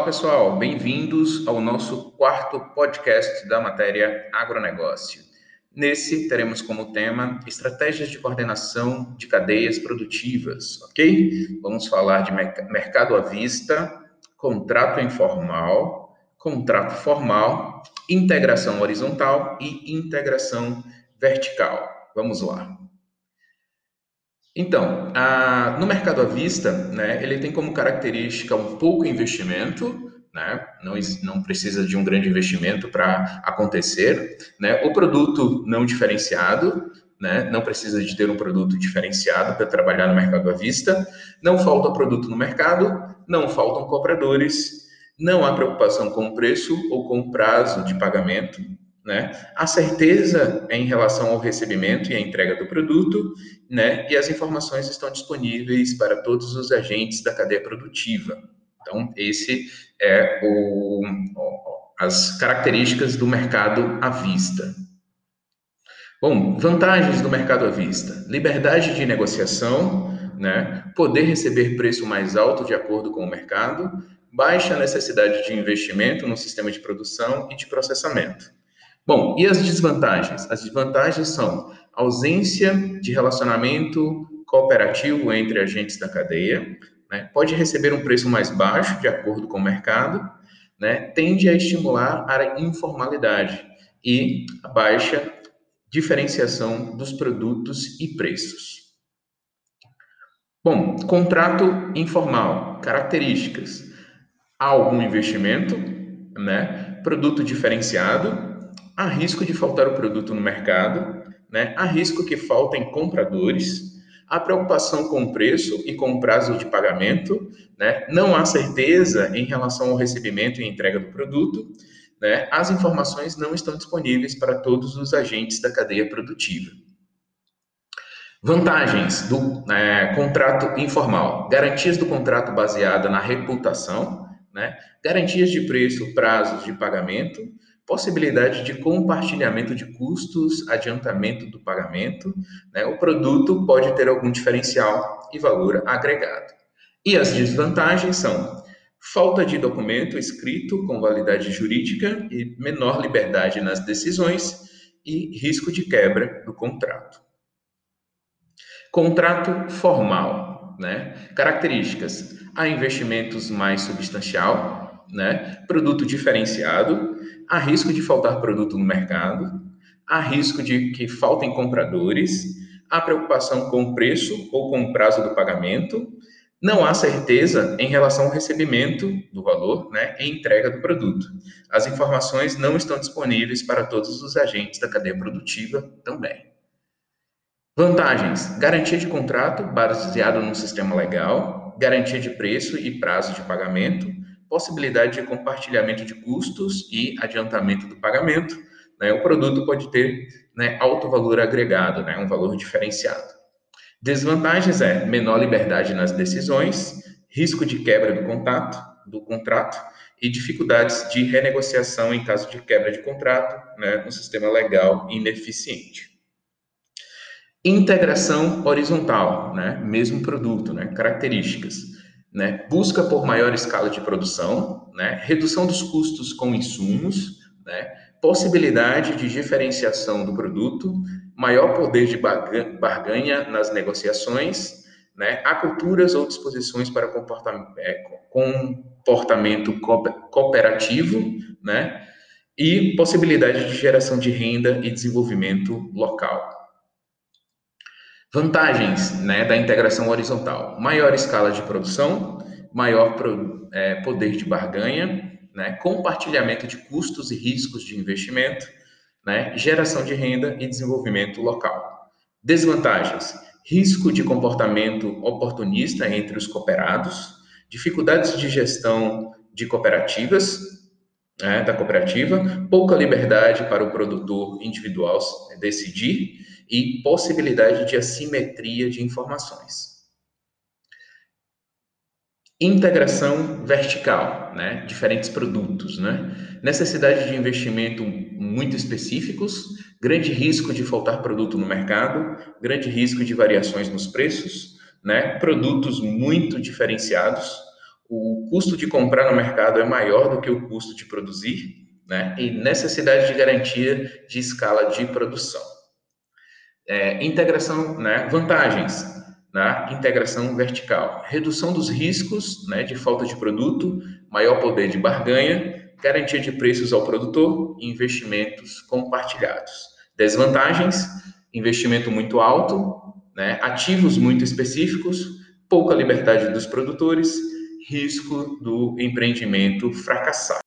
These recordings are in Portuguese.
Olá, pessoal, bem-vindos ao nosso quarto podcast da matéria agronegócio. Nesse, teremos como tema estratégias de coordenação de cadeias produtivas, ok? Vamos falar de mercado à vista, contrato informal, contrato formal, integração horizontal e integração vertical. Vamos lá. Então, a, no mercado à vista, né, ele tem como característica um pouco investimento, né, não, não precisa de um grande investimento para acontecer, né, o produto não diferenciado, né, não precisa de ter um produto diferenciado para trabalhar no mercado à vista, não falta produto no mercado, não faltam compradores, não há preocupação com o preço ou com o prazo de pagamento, né? A certeza em relação ao recebimento e à entrega do produto, né? E as informações estão disponíveis para todos os agentes da cadeia produtiva. Então, esse é o, as características do mercado à vista. Bom, vantagens do mercado à vista: liberdade de negociação, né? Poder receber preço mais alto de acordo com o mercado, baixa necessidade de investimento no sistema de produção e de processamento. Bom, e as desvantagens? As desvantagens são ausência de relacionamento cooperativo entre agentes da cadeia, né? pode receber um preço mais baixo de acordo com o mercado, né? tende a estimular a informalidade e a baixa diferenciação dos produtos e preços. Bom, contrato informal, características. Há algum investimento, né? Produto diferenciado, há risco de faltar o produto no mercado, né? há risco que faltem compradores, há preocupação com o preço e com o prazo de pagamento, né? não há certeza em relação ao recebimento e entrega do produto, né? as informações não estão disponíveis para todos os agentes da cadeia produtiva. Vantagens do é, contrato informal: garantias do contrato baseada na reputação, né? garantias de preço, prazos de pagamento, possibilidade de compartilhamento de custos, adiantamento do pagamento, né? o produto pode ter algum diferencial e valor agregado. E as desvantagens são falta de documento escrito com validade jurídica e menor liberdade nas decisões e risco de quebra do contrato. Contrato formal, né? Características: há investimentos mais substancial, né? Produto diferenciado, há risco de faltar produto no mercado, há risco de que faltem compradores, há preocupação com o preço ou com o prazo do pagamento, não há certeza em relação ao recebimento do valor né, e entrega do produto. As informações não estão disponíveis para todos os agentes da cadeia produtiva também. Vantagens: garantia de contrato baseado num sistema legal, garantia de preço e prazo de pagamento, possibilidade de compartilhamento de custos e adiantamento do pagamento. Né? O produto pode ter né, alto valor agregado, né, um valor diferenciado. Desvantagens é menor liberdade nas decisões, risco de quebra do contato, do contrato e dificuldades de renegociação em caso de quebra de contrato né, no sistema legal ineficiente. Integração horizontal, né, mesmo produto, né, características né? busca por maior escala de produção, né? redução dos custos com insumos, né? possibilidade de diferenciação do produto, maior poder de barganha nas negociações, né? há culturas ou disposições para comportamento, é, comportamento cooperativo, né? e possibilidade de geração de renda e desenvolvimento local. Vantagens né, da integração horizontal: maior escala de produção, maior pro, é, poder de barganha, né, compartilhamento de custos e riscos de investimento, né, geração de renda e desenvolvimento local. Desvantagens: risco de comportamento oportunista entre os cooperados, dificuldades de gestão de cooperativas, né, da cooperativa, pouca liberdade para o produtor individual decidir e possibilidade de assimetria de informações. Integração vertical, né? diferentes produtos, né? necessidade de investimento muito específicos, grande risco de faltar produto no mercado, grande risco de variações nos preços, né? produtos muito diferenciados, o custo de comprar no mercado é maior do que o custo de produzir, né? E necessidade de garantia de escala de produção. É, integração, né? Vantagens, né? Integração vertical, redução dos riscos, né? De falta de produto, maior poder de barganha, garantia de preços ao produtor investimentos compartilhados. Desvantagens, investimento muito alto, né? Ativos muito específicos, pouca liberdade dos produtores, risco do empreendimento fracassar.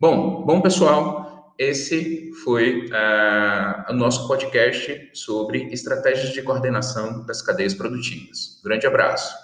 Bom, bom pessoal, esse foi uh, o nosso podcast sobre estratégias de coordenação das cadeias produtivas. Grande abraço.